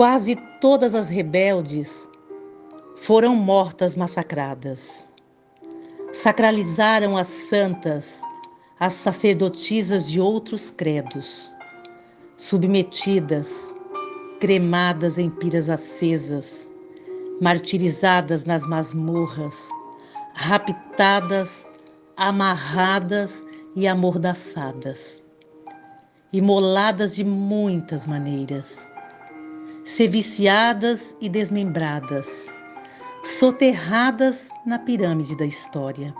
Quase todas as rebeldes foram mortas massacradas. Sacralizaram as santas, as sacerdotisas de outros credos, submetidas, cremadas em piras acesas, martirizadas nas masmorras, raptadas, amarradas e amordaçadas, imoladas de muitas maneiras, seviciadas e desmembradas, soterradas na pirâmide da história.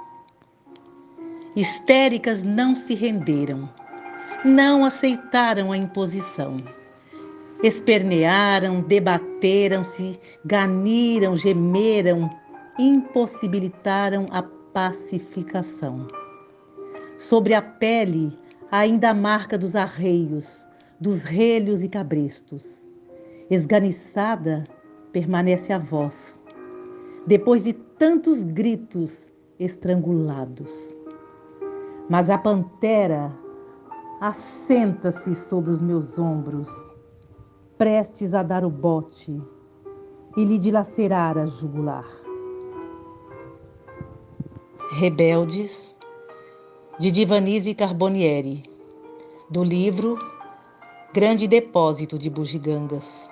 Histéricas não se renderam, não aceitaram a imposição. Espernearam, debateram-se, ganiram, gemeram, impossibilitaram a pacificação. Sobre a pele, ainda a marca dos arreios, dos relhos e cabrestos. Esganiçada, permanece a voz. Depois de tantos gritos estrangulados. Mas a pantera assenta-se sobre os meus ombros, prestes a dar o bote e lhe dilacerar a jugular. Rebeldes, de Divanise Carbonieri, do livro Grande Depósito de Bugigangas.